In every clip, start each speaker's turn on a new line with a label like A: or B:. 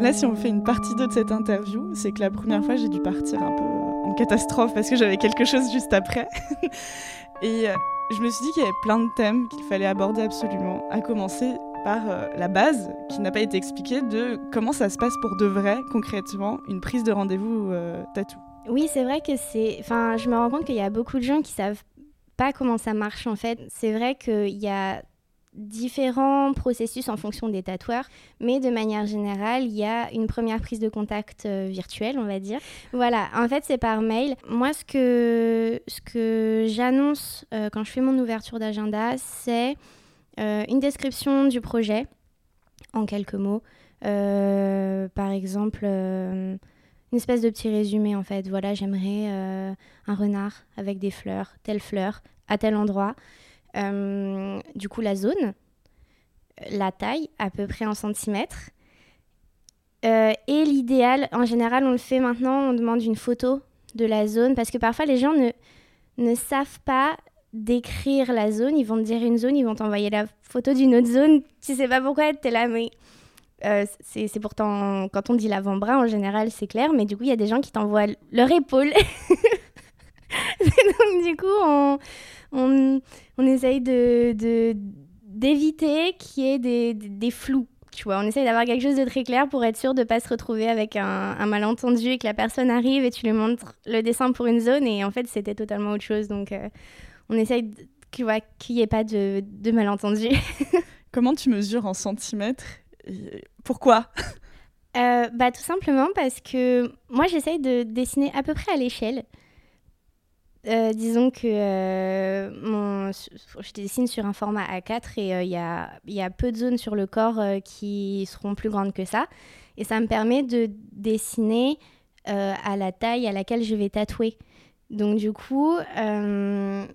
A: Là, si on fait une partie 2 de cette interview, c'est que la première fois, j'ai dû partir un peu en catastrophe parce que j'avais quelque chose juste après. Et euh, je me suis dit qu'il y avait plein de thèmes qu'il fallait aborder absolument, à commencer par euh, la base, qui n'a pas été expliquée, de comment ça se passe pour de vrai, concrètement, une prise de rendez-vous euh, tatou.
B: Oui, c'est vrai que c'est. Enfin, je me rends compte qu'il y a beaucoup de gens qui savent pas comment ça marche en fait. C'est vrai qu'il y a différents processus en fonction des tatoueurs, mais de manière générale, il y a une première prise de contact euh, virtuelle, on va dire. Voilà, en fait, c'est par mail. Moi, ce que, ce que j'annonce euh, quand je fais mon ouverture d'agenda, c'est euh, une description du projet en quelques mots. Par exemple, une espèce de petit résumé en fait. Voilà, j'aimerais un renard avec des fleurs, telle fleur, à tel endroit. Euh, du coup, la zone, la taille, à peu près en centimètres. Euh, et l'idéal, en général, on le fait maintenant, on demande une photo de la zone parce que parfois les gens ne, ne savent pas décrire la zone. Ils vont te dire une zone, ils vont t'envoyer la photo d'une autre zone. Tu sais pas pourquoi, t'es là, mais. euh, c'est c'est pourtant, quand on dit l'avant-bras, en général, c'est clair, mais du coup, il y a des gens qui t'envoient leur épaule. Donc, du coup, on, on, on essaye de, d'éviter qu'il y ait des, des, des flous. Tu vois, on essaye d'avoir quelque chose de très clair pour être sûr de ne pas se retrouver avec un, un malentendu et que la personne arrive et tu lui montres le dessin pour une zone et en fait c'était totalement autre chose. Donc euh, on essaye qu'il n'y ait pas de, de malentendu.
A: Comment tu mesures en centimètres et Pourquoi?
B: Euh, bah, tout simplement parce que moi, j'essaye de dessiner à peu près à l'échelle. Euh, disons que euh, je dessine sur un format A4 et euh, il y, a, il y a peu de zones sur le corps euh, qui seront plus grandes que ça. Et ça me permet de dessiner euh, à la taille à laquelle je vais tatouer. Donc du coup, euh,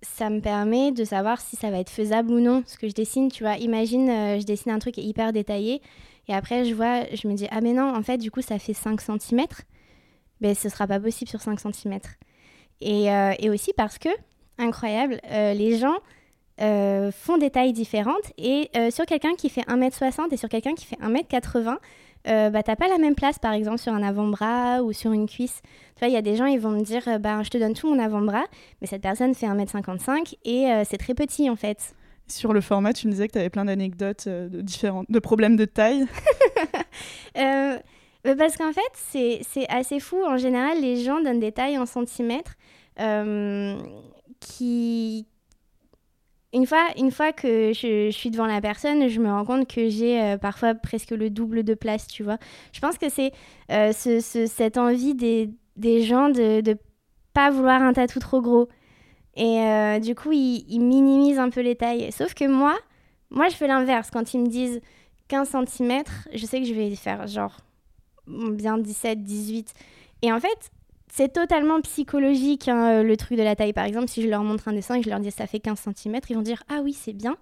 B: ça me permet de savoir si ça va être faisable ou non ce que je dessine. Tu vois, imagine, euh, je dessine un truc hyper détaillé. Et après, je vois, je me dis, ah mais non, en fait, du coup, ça fait 5 cm. Ben, ce sera pas possible sur 5 cm. Et, euh, et aussi parce que, incroyable, euh, les gens euh, font des tailles différentes. Et sur quelqu'un qui fait 1m60 et sur quelqu'un qui fait 1m80, euh, bah, t'as pas la même place, par exemple, sur un avant-bras ou sur une cuisse. Tu vois, il y a des gens, ils vont me dire, euh, bah, je te donne tout mon avant-bras, mais cette personne fait 1m55 et euh, c'est très petit, en fait.
A: Sur le format, tu me disais que tu avais plein d'anecdotes de, différentes, de problèmes de taille.
B: Bah, parce qu'en fait, c'est assez fou. En général, les gens donnent des tailles en centimètres euh, qui... Une fois, une fois que je, suis devant la personne, je me rends compte que j'ai euh, parfois presque le double de place, tu vois. Je pense que c'est euh, ce- ce- cette envie des, des gens de ne pas vouloir un tatou trop gros. Et du coup, ils, ils minimisent un peu les tailles. Sauf que moi, moi, je fais l'inverse. Quand ils me disent 15 cm, je sais que je vais faire genre bien 17, 18. Et en fait, c'est totalement psychologique hein, le truc de la taille. Par exemple, si je leur montre un dessin et que je leur dis ça fait 15 cm, ils vont dire ah oui, c'est bien.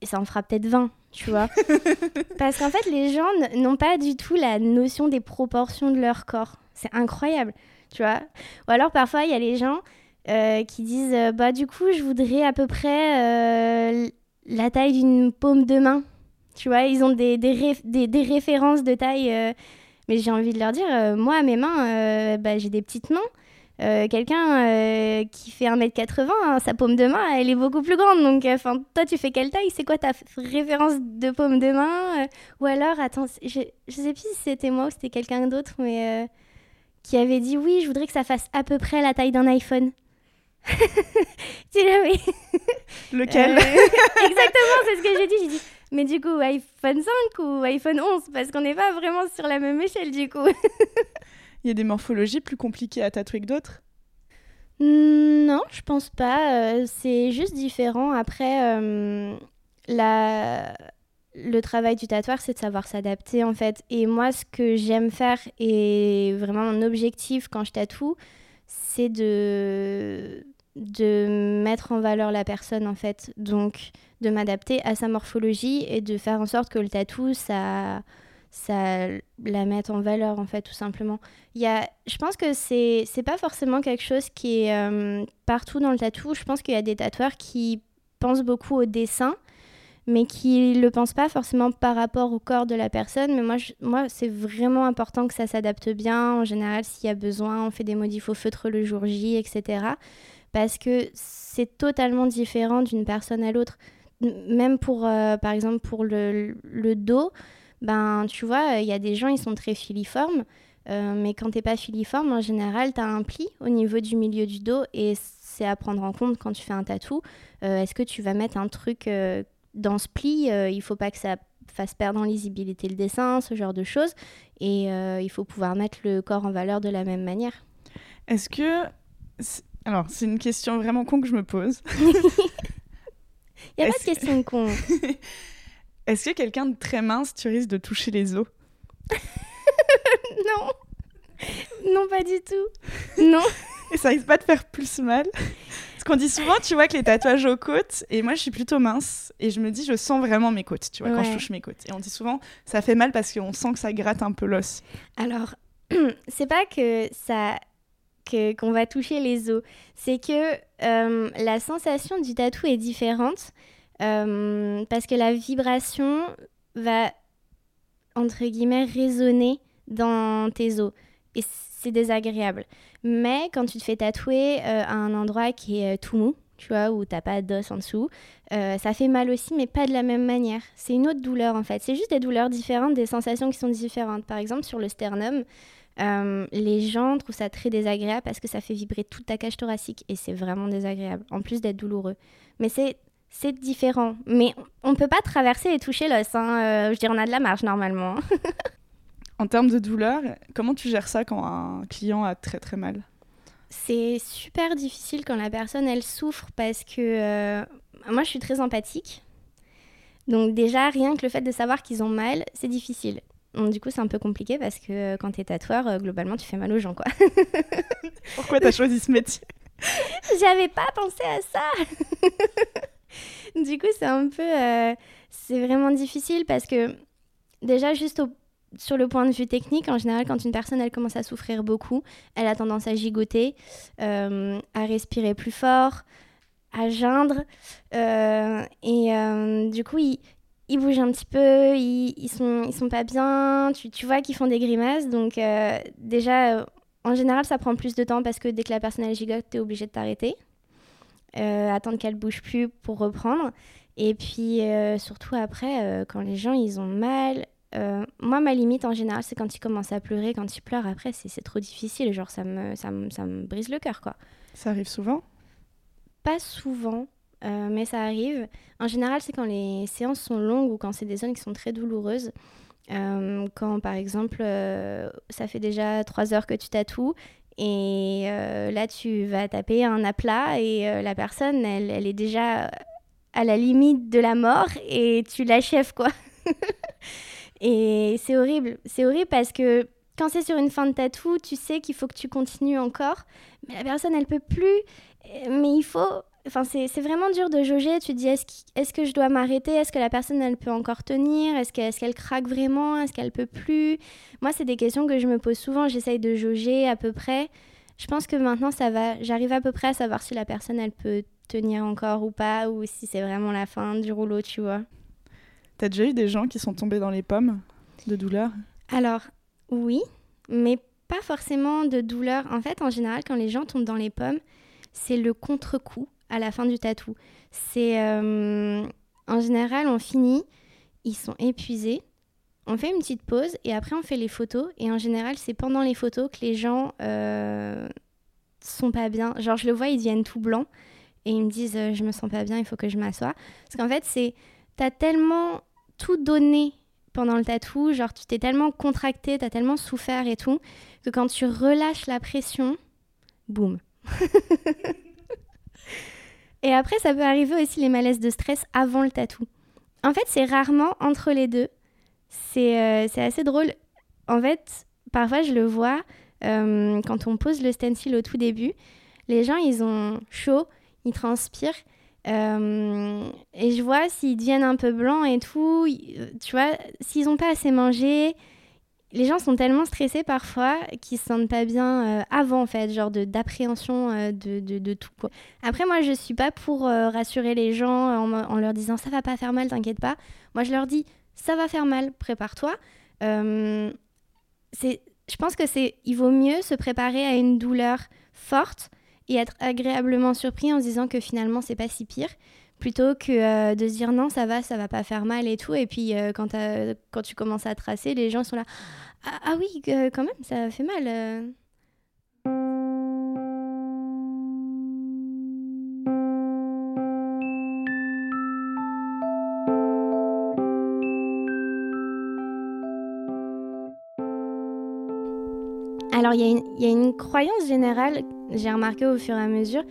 B: Et ça en fera peut-être 20, tu vois. Parce qu'en fait, les gens n'ont pas du tout la notion des proportions de leur corps. C'est incroyable, tu vois. Ou alors parfois, il y a les gens euh, qui disent euh, bah du coup, je voudrais à peu près euh, la taille d'une paume de main. Tu vois, ils ont des, des, des références de taille. Mais j'ai envie de leur dire, euh, moi, mes mains, euh, bah, j'ai des petites mains. Euh, Quelqu'un euh, qui fait 1m80, hein, sa paume de main, elle est beaucoup plus grande. Donc, euh, toi, tu fais quelle taille? C'est quoi ta référence de paume de main Ou alors, attends, je, je sais plus si c'était moi ou c'était quelqu'un d'autre, mais qui avait dit oui, je voudrais que ça fasse à peu près la taille d'un iPhone. tu sais, mais
A: Lequel?
B: Exactement, c'est ce que j'ai dit. J'ai dit, mais du coup, iPhone 5 ou iPhone 11 Parce qu'on n'est pas vraiment sur la même échelle, du coup.
A: Il y a des morphologies plus compliquées à tatouer que d'autres
B: Non, je pense pas. Euh, c'est juste différent. Après, euh, la... le travail du tatoueur, c'est de savoir s'adapter en fait. Et moi, ce que j'aime faire et vraiment mon objectif quand je tatoue, c'est de de mettre en valeur la personne en fait. Donc de m'adapter à sa morphologie et de faire en sorte que le tatou, ça ça la mette en valeur en fait tout simplement. Il y a, je pense que c'est c'est pas forcément quelque chose qui est euh, partout dans le tatou. Je pense qu'il y a des tatoueurs qui pensent beaucoup au dessin, mais qui le pensent pas forcément par rapport au corps de la personne. Mais moi, moi c'est vraiment important que ça s'adapte bien. En général, s'il y a besoin, on fait des modifs au feutre le jour J, etc. Parce que c'est totalement différent d'une personne à l'autre. Même pour, euh, par exemple, pour le, dos, ben tu vois, il y a des gens, ils sont très filiformes, euh, mais quand t'es pas filiforme, en général, tu as un pli au niveau du milieu du dos et c'est à prendre en compte quand tu fais un tatou. Euh, est-ce que tu vas mettre un truc dans ce pli Il faut pas que ça fasse perdre en lisibilité le dessin, ce genre de choses. Et il faut pouvoir mettre le corps en valeur de la même manière.
A: Est-ce que... Alors, c'est une question vraiment con que je me pose.
B: Il n'y a pas de question con.
A: Est-ce que quelqu'un de très mince, tu risques de toucher les os?
B: Non. Non, pas du tout. Non.
A: Et ça risque pas de faire plus mal Parce qu'on dit souvent, tu vois, que les tatouages aux côtes, et moi je suis plutôt mince, et je me dis, je sens vraiment mes côtes, tu vois, quand je touche mes côtes. Et on dit souvent, ça fait mal parce qu'on sent que ça gratte un peu l'os.
B: Alors, c'est pas que ça qu'on va toucher les os. C'est que euh, la sensation du tatou est différente euh, parce que la vibration va, entre guillemets, résonner dans tes os. Et c'est désagréable. Mais quand tu te fais tatouer euh, à un endroit qui est tout mou, tu vois, où t'as pas d'os en dessous, ça fait mal aussi, mais pas de la même manière. C'est une autre douleur en fait. C'est juste des douleurs différentes, des sensations qui sont différentes. Par exemple, sur le sternum, les gens trouvent ça très désagréable parce que ça fait vibrer toute ta cage thoracique et c'est vraiment désagréable, en plus d'être douloureux. Mais c'est c'est différent. Mais on ne peut pas traverser et toucher l'os. Hein. Euh, je dirais, on a de la marge normalement.
A: en termes de douleur, comment tu gères ça quand un client a très très mal?
B: C'est super difficile quand la personne elle souffre parce que euh, moi je suis très empathique. Donc déjà, rien que le fait de savoir qu'ils ont mal, c'est difficile. Du coup, c'est un peu compliqué parce que euh, quand tu es tatoueur, globalement, tu fais mal aux gens, quoi.
A: Pourquoi tu as choisi ce métier?
B: J'avais pas pensé à ça. du coup, c'est un peu. Euh, c'est vraiment difficile parce que, déjà, juste sur le point de vue technique, en général, quand une personne elle commence à souffrir beaucoup, elle a tendance à gigoter, euh, à respirer plus fort, à geindre. Euh, et du coup, ils, ils, bougent un petit peu, ils, ils, sont, ils sont pas bien, tu, tu vois qu'ils font des grimaces. Donc, déjà, en général, ça prend plus de temps parce que dès que la personne elle gigote, tu es obligé de t'arrêter. Euh, attendre qu'elle bouge plus pour reprendre. Et puis euh, surtout après, euh, quand les gens ils ont mal, moi ma limite en général c'est quand ils commencent à pleurer, quand ils pleurent après c'est trop difficile, genre ça me, ça me, ça me brise le cœur quoi.
A: Ça arrive souvent?
B: Pas souvent, mais ça arrive. En général c'est quand les séances sont longues ou quand c'est des zones qui sont très douloureuses. quand par exemple ça fait déjà trois heures que tu tatoues et euh, là, tu vas taper un aplat et euh, la personne, elle, elle, est déjà à la limite de la mort et tu l'achèves, quoi. et c'est horrible. C'est horrible parce que quand c'est sur une fin de tatou, tu sais qu'il faut que tu continues encore. Mais la personne, elle peut plus. Mais il faut Enfin, c'est vraiment dur de jauger. Tu te dis, est-ce que je dois m'arrêter? Est-ce que la personne, elle peut encore tenir? Est-ce qu'elle craque vraiment? Est-ce qu'elle peut plus? Moi, c'est des questions que je me pose souvent. J'essaye de jauger à peu près. Je pense que maintenant, ça va. J'arrive à peu près à savoir si la personne, elle peut tenir encore ou pas, ou si c'est vraiment la fin du rouleau, tu vois.
A: T'as déjà eu des gens qui sont tombés dans les pommes de douleur?
B: Alors, oui, mais pas forcément de douleur. En fait, en général, quand les gens tombent dans les pommes, c'est le contre-coup à la fin du tatou. C'est euh, en général, on finit, ils sont épuisés. On fait une petite pause et après on fait les photos. Et en général, c'est pendant les photos que les gens euh, sont pas bien. Genre, je le vois, ils viennent tout blancs et ils me disent euh, Je me sens pas bien, il faut que je m'assoie. Parce qu'en fait, c'est. T'as tellement tout donné pendant le tatou, genre tu t'es tellement contracté, t'as tellement souffert et tout, que quand tu relâches la pression, boum, Et après, ça peut arriver aussi les malaises de stress avant le tatou. En fait, c'est rarement entre les deux. C'est euh, assez drôle. En fait, parfois, je le vois euh, quand on pose le stencil au tout début. Les gens, ils ont chaud, ils transpirent. Euh, et je vois s'ils deviennent un peu blancs et tout. Tu vois, s'ils n'ont pas assez mangé, les gens sont tellement stressés parfois qu'ils se sentent pas bien euh, avant en fait, genre d'appréhension euh, de, de, de, tout. Après moi je suis pas pour euh, rassurer les gens en, leur disant ça va pas faire mal, t'inquiète pas. Moi je leur dis ça va faire mal, prépare-toi. c'est, je pense que c'est, il vaut mieux se préparer à une douleur forte et être agréablement surpris en se disant que finalement c'est pas si pire plutôt que euh, de se dire non ça va ça va pas faire mal et tout et puis euh, quand, tu commences à tracer les gens sont là ah, ah oui quand même ça fait mal euh. Alors, il y, y, a une croyance générale, j'ai remarqué au fur et à mesure,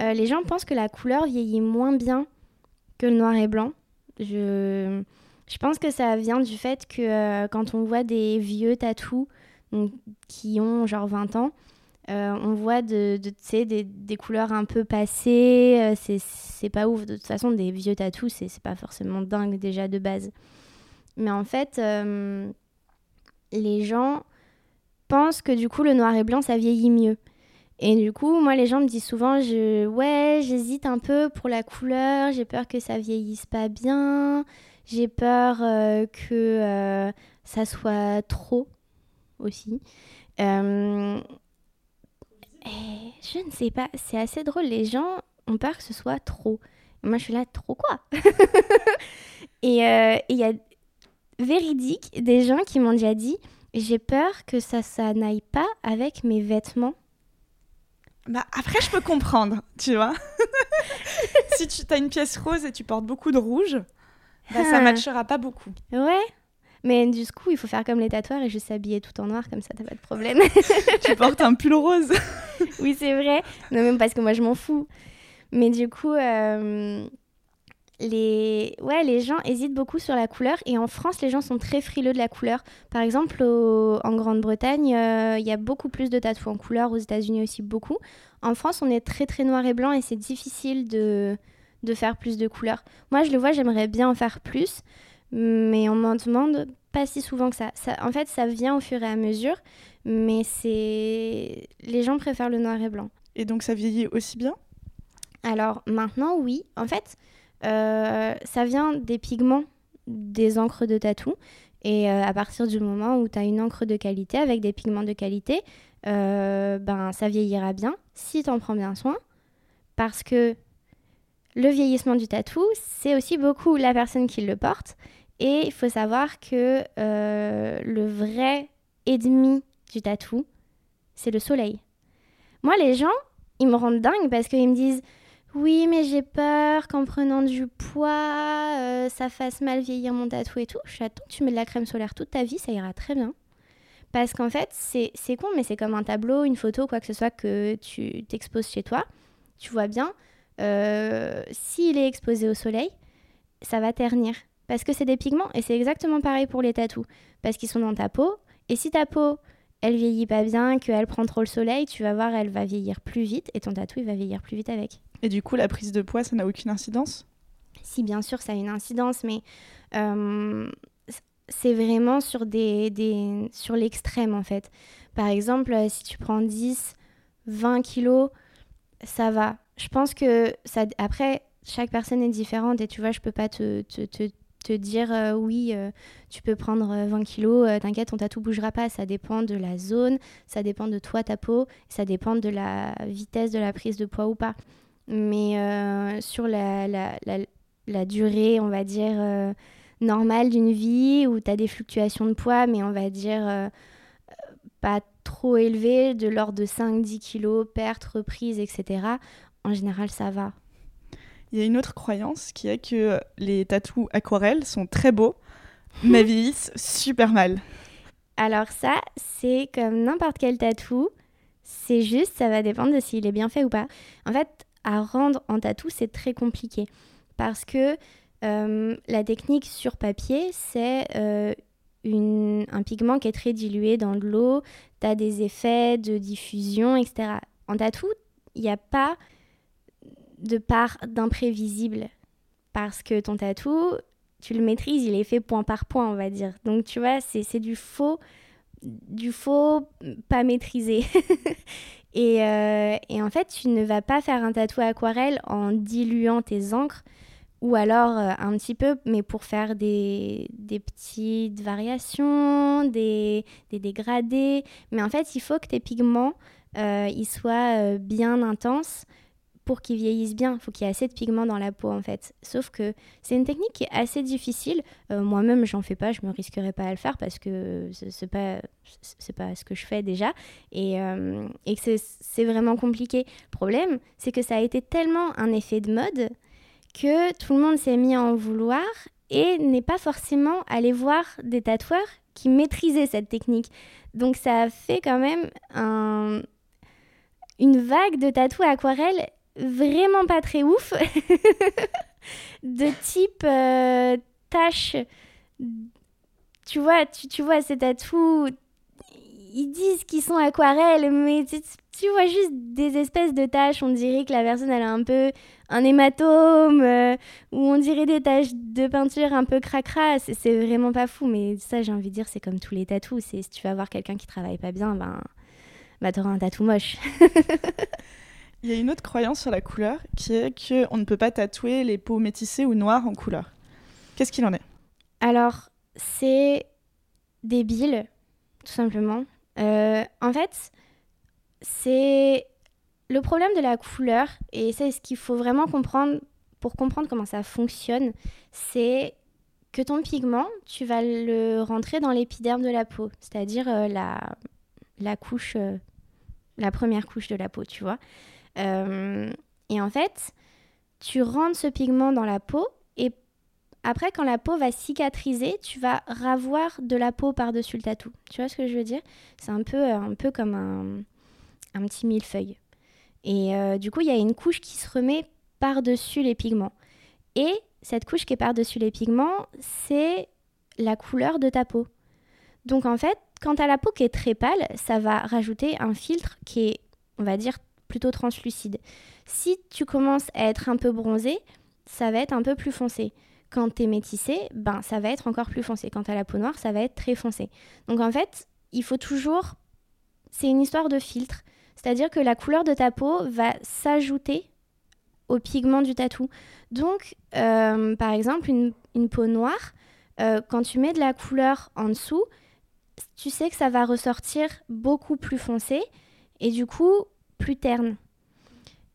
B: les gens pensent que la couleur vieillit moins bien que le noir et blanc. Je, je pense que ça vient du fait que euh, quand on voit des vieux tatous qui ont genre 20 ans, euh, on voit de, de des, des, couleurs un peu passées. Euh, c'est pas ouf. De toute façon, des vieux tatous, c'est pas forcément dingue déjà de base. Mais en fait, les gens pensent que du coup, le noir et blanc, ça vieillit mieux. Et du coup, moi, les gens me disent souvent, ouais, j'hésite un peu pour la couleur, j'ai peur que ça vieillisse pas bien, j'ai peur euh, que euh, ça soit trop aussi. Euh, je ne sais pas, c'est assez drôle, les gens ont peur que ce soit trop. Moi, je suis là, trop quoi? Et il y a véridique des gens qui m'ont déjà dit, j'ai peur que ça, ça n'aille pas avec mes vêtements
A: bah, après, je peux comprendre, tu vois. si tu as une pièce rose et tu portes beaucoup de rouge, bah, ça ah. matchera pas beaucoup.
B: Ouais. Mais du coup, il faut faire comme les tatoueurs et juste s'habiller tout en noir, comme ça, t'as pas de problème.
A: tu portes un pull rose.
B: oui, c'est vrai. Non, même parce que moi, je m'en fous. Mais du coup, euh, les... Ouais, les gens hésitent beaucoup sur la couleur. Et en France, les gens sont très frileux de la couleur. Par exemple, en Grande-Bretagne, euh, il y a beaucoup plus de tatous en couleur. Aux États-Unis aussi, beaucoup. En France, on est très, très noir et blanc et c'est difficile de... de faire plus de couleurs. Moi, je le vois, j'aimerais bien en faire plus. Mais on m'en demande pas si souvent que ça. ça. En fait, ça vient au fur et à mesure. Mais c'est. Les gens préfèrent le noir et blanc.
A: Et donc, ça vieillit aussi bien?
B: Alors maintenant, oui. En fait, ça vient des pigments des encres de tatou. Et euh, à partir du moment où tu as une encre de qualité avec des pigments de qualité, euh, ben, ça vieillira bien si tu en prends bien soin. Parce que le vieillissement du tatou, c'est aussi beaucoup la personne qui le porte. Et il faut savoir que le vrai ennemi du tatou, c'est le soleil. Moi, les gens, ils me rendent dingue parce qu'ils me disent oui, mais j'ai peur qu'en prenant du poids, euh, ça fasse mal vieillir mon tatou et tout. Je suis attends, tu mets de la crème solaire toute ta vie, ça ira très bien. Parce qu'en fait, c'est con, mais c'est comme un tableau, une photo, quoi que ce soit que tu t'exposes chez toi. Tu vois bien, euh, s'il est exposé au soleil, ça va ternir. Parce que c'est des pigments, et c'est exactement pareil pour les tatous. Parce qu'ils sont dans ta peau, et si ta peau, elle vieillit pas bien, qu'elle prend trop le soleil, tu vas voir, elle va vieillir plus vite, et ton tatou, il va vieillir plus vite avec.
A: Et du coup, la prise de poids, ça n'a aucune incidence?
B: Si, bien sûr, ça a une incidence, mais euh, c'est vraiment sur, des, des sur l'extrême, en fait. Par exemple, euh, si tu prends 10, 20 kilos, ça va. Je pense que ça, après, chaque personne est différente et tu vois, je peux pas te, te, te, te dire euh, oui, tu peux prendre 20 kilos, t'inquiète, ton tatou bougera pas. Ça dépend de la zone, ça dépend de toi, ta peau, ça dépend de la vitesse de la prise de poids ou pas. Mais euh, sur la, la, la, durée, on va dire, euh, normale d'une vie, où tu as des fluctuations de poids, mais on va dire euh, pas trop élevées, de l'ordre de 5-10 kilos, perte, reprise, etc., en général, ça va.
A: Il y a une autre croyance qui est que les tatous aquarelles sont très beaux, mais vieillissent super mal.
B: Alors ça, c'est comme n'importe quel tatou, C'est juste, ça va dépendre de s'il est bien fait ou pas. En fait, à rendre en tatou, c'est très compliqué parce que euh, la technique sur papier, c'est euh, un pigment qui est très dilué dans de l'eau, tu as des effets de diffusion, etc. En tatou, il n'y a pas de part d'imprévisible parce que ton tatou, tu le maîtrises, il est fait point par point, on va dire. Donc tu vois, c'est du faux, du faux pas maîtrisé. et, euh, et, en fait, tu ne vas pas faire un tatou aquarelle en diluant tes encres ou alors euh, un petit peu, mais pour faire des, des petites variations, des, des, dégradés. Mais en fait, il faut que tes pigments euh, ils soient bien intenses pour qu'ils vieillissent bien. Il faut qu'il y ait assez de pigments dans la peau en fait. Sauf que c'est une technique qui est assez difficile. Moi-même, j'en fais pas, je me risquerais pas à le faire parce que c'est pas pas ce que je fais déjà et, et que c'est vraiment compliqué. Le problème, c'est que ça a été tellement un effet de mode que tout le monde s'est mis à en vouloir et n'est pas forcément allé voir des tatoueurs qui maîtrisaient cette technique. Donc ça a fait quand même un... une vague de tatoues aquarelles vraiment pas très ouf, de type euh. Tu vois, tu, tu vois ces tatous, ils disent qu'ils sont aquarelles, mais tu vois juste des espèces de taches, on dirait que la personne a un peu un hématome, euh, ou on dirait des taches de peinture un peu cracra, c'est vraiment pas fou, mais ça j'ai envie de dire c'est comme tous les tatous, si tu vas voir quelqu'un qui travaille pas bien, ben, bah t'auras un tatou moche.
A: Il y a une autre croyance sur la couleur qui est qu'on ne peut pas tatouer les peaux métissées ou noires en couleur. Qu'est-ce qu'il en est?
B: Alors, c'est débile, tout simplement. Euh, en fait, c'est le problème de la couleur, et c'est ce qu'il faut vraiment comprendre pour comprendre comment ça fonctionne, c'est que ton pigment, tu vas le rentrer dans l'épiderme de la peau, c'est-à-dire euh, la, la couche, euh, la première couche de la peau, tu vois. Euh, et en fait, tu rentres ce pigment dans la peau, et après, quand la peau va cicatriser, tu vas ravoir de la peau par-dessus le tatou. Tu vois ce que je veux dire? C'est un peu, un peu comme un, un petit millefeuille. Et euh, du coup, il y a une couche qui se remet par-dessus les pigments. Et cette couche qui est par-dessus les pigments, c'est la couleur de ta peau. Donc en fait, quand tu as la peau qui est très pâle, ça va rajouter un filtre qui est, on va dire, plutôt translucide. Si tu commences à être un peu bronzé, ça va être un peu plus foncé. Quand tu es métissé, ben, ça va être encore plus foncé. Quand tu as la peau noire, ça va être très foncé. Donc en fait, il faut toujours... C'est une histoire de filtre. C'est-à-dire que la couleur de ta peau va s'ajouter au pigment du tatou. Donc, euh, par exemple, une, peau noire, euh, quand tu mets de la couleur en dessous, tu sais que ça va ressortir beaucoup plus foncé et du coup plus terne.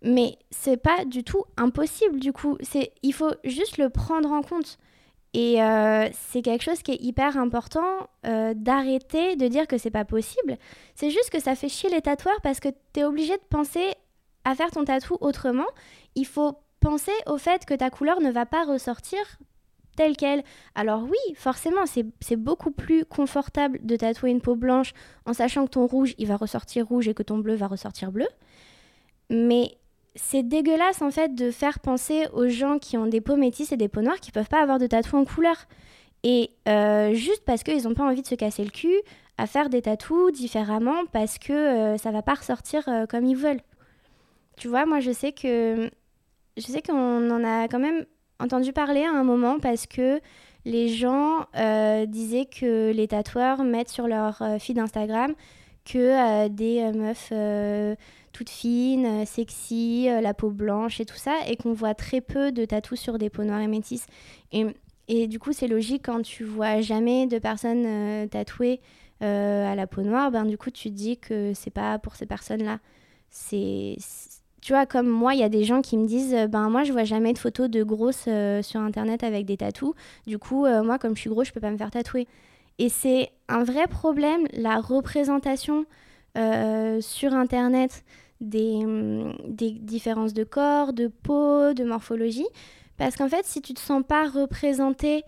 B: Mais c'est pas du tout impossible du coup. C'est, il faut juste le prendre en compte. Et euh, c'est quelque chose qui est hyper important euh, d'arrêter de dire que c'est pas possible. C'est juste que ça fait chier les tatoueurs parce que tu es obligé de penser à faire ton tatou autrement. Il faut penser au fait que ta couleur ne va pas ressortir telle qu'elle. Alors oui, forcément, c'est beaucoup plus confortable de tatouer une peau blanche en sachant que ton rouge, il va ressortir rouge et que ton bleu va ressortir bleu. Mais c'est dégueulasse en fait de faire penser aux gens qui ont des peaux métisses et des peaux noires qui peuvent pas avoir de tatouage en couleur. Et euh, juste parce qu'ils n'ont pas envie de se casser le cul à faire des tatous différemment parce que euh, ça va pas ressortir euh, comme ils veulent. Tu vois, moi je sais que je sais qu'on en a quand même entendu parler à un moment parce que les gens disaient que les tatoueurs mettent sur leur feed Instagram que des meufs toute fine, euh, sexy, euh, la peau blanche et tout ça, et qu'on voit très peu de tatous sur des peaux noires et métisses. Et, du coup, c'est logique quand tu vois jamais de personnes euh, tatouées à la peau noire, ben du coup, tu te dis que c'est pas pour ces personnes-là. C'est tu vois, comme moi, il y a des gens qui me disent Ben, moi, je vois jamais de photos de grosses sur internet avec des tatous. Du coup, moi, comme je suis grosse, je peux pas me faire tatouer. Et c'est un vrai problème, la représentation sur internet Hum, des, différences de corps, de peau, de morphologie. Parce qu'en fait, si tu te sens pas représenté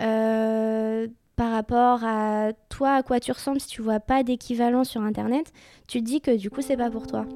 B: euh, par rapport à toi, à quoi tu ressembles, si tu vois pas d'équivalent sur Internet, tu te dis que du coup, c'est pas pour toi.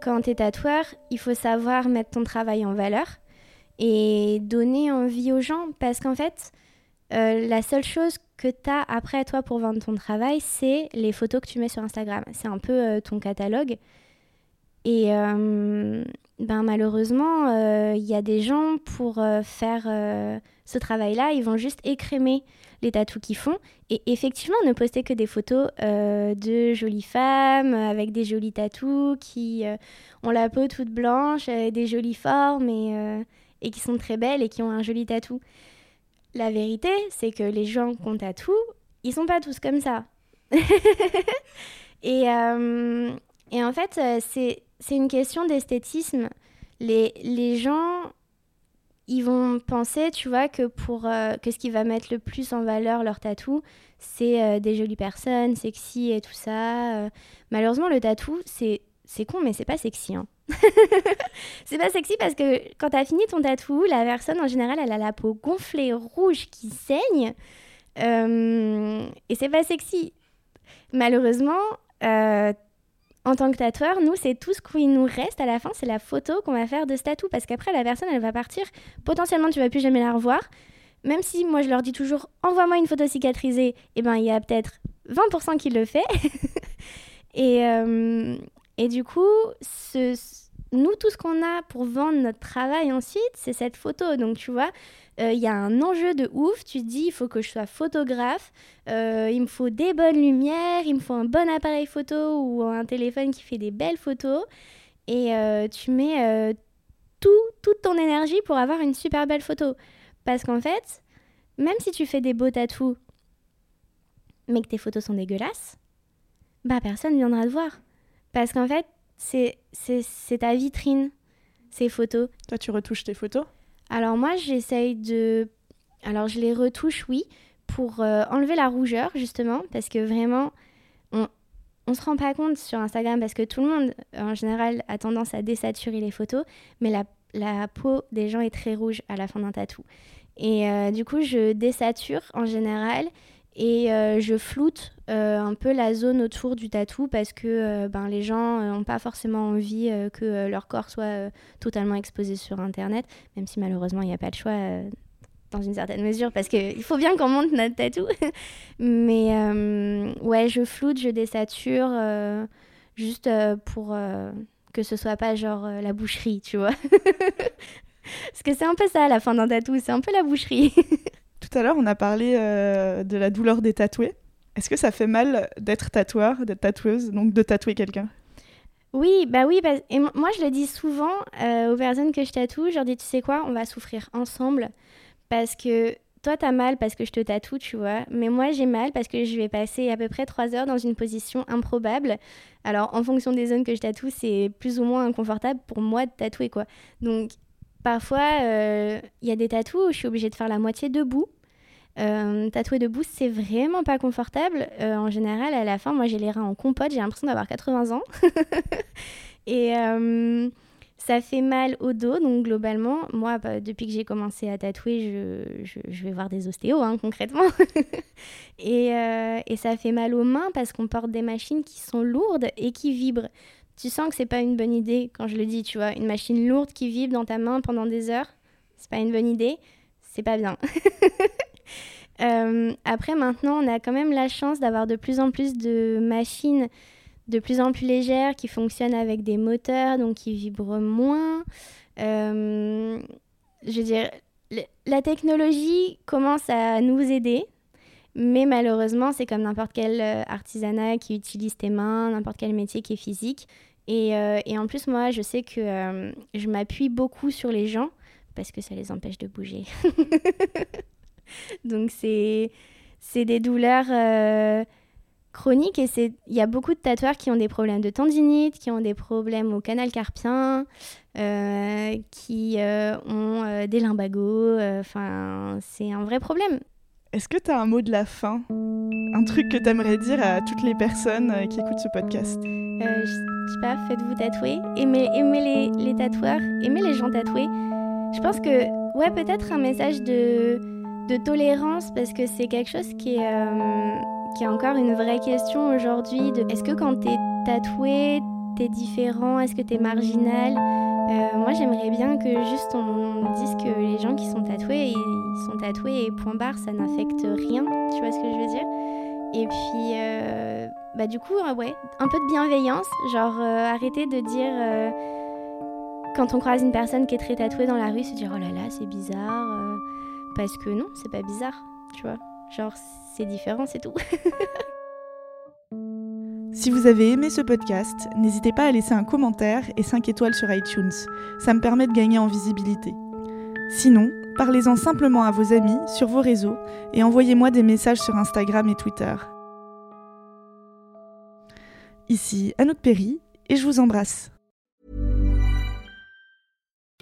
B: Quand tu es tatoueur, il faut savoir mettre ton travail en valeur et donner envie aux gens parce qu'en fait, euh, la seule chose que tu as après toi pour vendre ton travail, c'est les photos que tu mets sur Instagram. C'est un peu euh, ton catalogue. Et euh, ben, malheureusement, il y a des gens pour faire ce travail-là, ils vont juste écrémer les tatous qu'ils font. Et effectivement, ne poster que des photos euh, de jolies femmes avec des jolis tatous qui euh, ont la peau toute blanche, euh, des jolies formes et, et, qui sont très belles et qui ont un joli tatou. La vérité, c'est que les gens qui ont tatou, ils sont pas tous comme ça. et, et, en fait, c'est une question d'esthétisme. Les, les gens ils vont penser, tu vois, que pour euh, que ce qui va mettre le plus en valeur leur tatou, c'est euh, des jolies personnes, sexy et tout ça. Euh. Malheureusement, le tatou, c'est c'est con, mais c'est pas sexy. Hein. c'est pas sexy parce que quand t'as fini ton tatou, la personne en général, elle a la peau gonflée, rouge, qui saigne. et c'est pas sexy. Malheureusement, en tant que tatoueur, nous, c'est tout ce qui nous reste à la fin, c'est la photo qu'on va faire de ce tatou. Parce qu'après, la personne, elle va partir. Potentiellement, tu vas plus jamais la revoir. Même si moi, je leur dis toujours, envoie-moi une photo cicatrisée, eh ben, il y a peut-être 20% qui le fait. et, euh, et du coup, ce, nous, tout ce qu'on a pour vendre notre travail ensuite, c'est cette photo. Donc, tu vois, euh, il y a un enjeu de ouf. Tu te dis, il faut que je sois photographe, euh, il me faut des bonnes lumières, il me faut un bon appareil photo ou un téléphone qui fait des belles photos. Et euh, tu mets tout, toute ton énergie pour avoir une super belle photo. Parce qu'en fait, même si tu fais des beaux tatous, mais que tes photos sont dégueulasses, bah personne viendra te voir. Parce qu'en fait, c'est ta vitrine, ces photos.
A: Toi, tu retouches tes photos?
B: Alors moi, j'essaye de... Alors je les retouche, oui, pour euh, enlever la rougeur, justement, parce que vraiment, on ne se rend pas compte sur Instagram, parce que tout le monde, en général, a tendance à désaturer les photos, mais la, la peau des gens est très rouge à la fin d'un tatou. Et euh, du coup, je désature en général et euh, je floute euh, un peu la zone autour du tatou parce que euh, ben, les gens n'ont pas forcément envie que leur corps soit totalement exposé sur Internet, même si malheureusement il n'y a pas de choix dans une certaine mesure parce qu'il faut bien qu'on monte notre tatou. Mais ouais, je floute, je désature juste pour que ce soit pas genre la boucherie, tu vois. parce que c'est un peu ça la fin d'un tatou, c'est un peu la boucherie.
A: Tout à l'heure, on a parlé euh, de la douleur des tatoués. Est-ce que ça fait mal d'être tatoueur, d'être tatoueuse, donc de tatouer quelqu'un?
B: Oui, bah oui, et moi je le dis souvent euh, aux personnes que je tatoue, je leur dis tu sais quoi, on va souffrir ensemble parce que toi t'as mal parce que je te tatoue, tu vois, mais moi j'ai mal parce que je vais passer à peu près trois heures dans une position improbable. Alors en fonction des zones que je tatoue, c'est plus ou moins inconfortable pour moi de tatouer quoi. Donc parfois euh, il y a des tatous où je suis obligée de faire la moitié debout euh, tatouer debout, c'est vraiment pas confortable. Euh, en général, à la fin, moi j'ai les reins en compote, j'ai l'impression d'avoir 80 ans. et euh, ça fait mal au dos, donc globalement, moi, bah, depuis que j'ai commencé à tatouer, je, vais voir des ostéos, hein, concrètement. et, ça fait mal aux mains parce qu'on porte des machines qui sont lourdes et qui vibrent. Tu sens que c'est pas une bonne idée quand je le dis, tu vois, une machine lourde qui vibre dans ta main pendant des heures, c'est pas une bonne idée, c'est pas bien. Euh, après, maintenant, on a quand même la chance d'avoir de plus en plus de machines de plus en plus légères qui fonctionnent avec des moteurs, donc qui vibrent moins. Euh, je veux dire, la technologie commence à nous aider, mais malheureusement, c'est comme n'importe quel euh, artisanat qui utilise tes mains, n'importe quel métier qui est physique. Et, et en plus, moi, je sais que je m'appuie beaucoup sur les gens parce que ça les empêche de bouger. Donc c'est des douleurs euh, chronique et il y a beaucoup de tatoueurs qui ont des problèmes de tendinite, qui ont des problèmes au canal carpien, euh, qui euh, ont euh, des limbagos. Enfin, c'est un vrai problème.
A: Est-ce que tu as un mot de la fin? Un truc que tu aimerais dire à toutes les personnes qui écoutent ce podcast?
B: Je sais pas, faites-vous tatouer. Aimez, aimez les, tatoueurs, aimez les gens tatoués. Je pense que, ouais, peut-être un message de, de tolérance parce que c'est quelque chose qui est qui est encore une vraie question aujourd'hui est-ce que quand t'es tatoué, t'es différent, est-ce que t'es marginal? Euh, Moi j'aimerais bien que juste on dise que les gens qui sont tatoués, ils sont tatoués et point barre, ça n'affecte rien, tu vois ce que je veux dire? Et puis, euh, bah du coup, ouais, un peu de bienveillance, genre euh, arrêter de dire quand on croise une personne qui est très tatouée dans la rue, se dire oh là là, c'est bizarre, parce que non, c'est pas bizarre, tu vois. Genre, c'est différent, c'est tout.
A: si vous avez aimé ce podcast, n'hésitez pas à laisser un commentaire et 5 étoiles sur iTunes. Ça me permet de gagner en visibilité. Sinon, parlez-en simplement à vos amis sur vos réseaux et envoyez-moi des messages sur Instagram et Twitter. Ici Anouk Perry et je vous embrasse.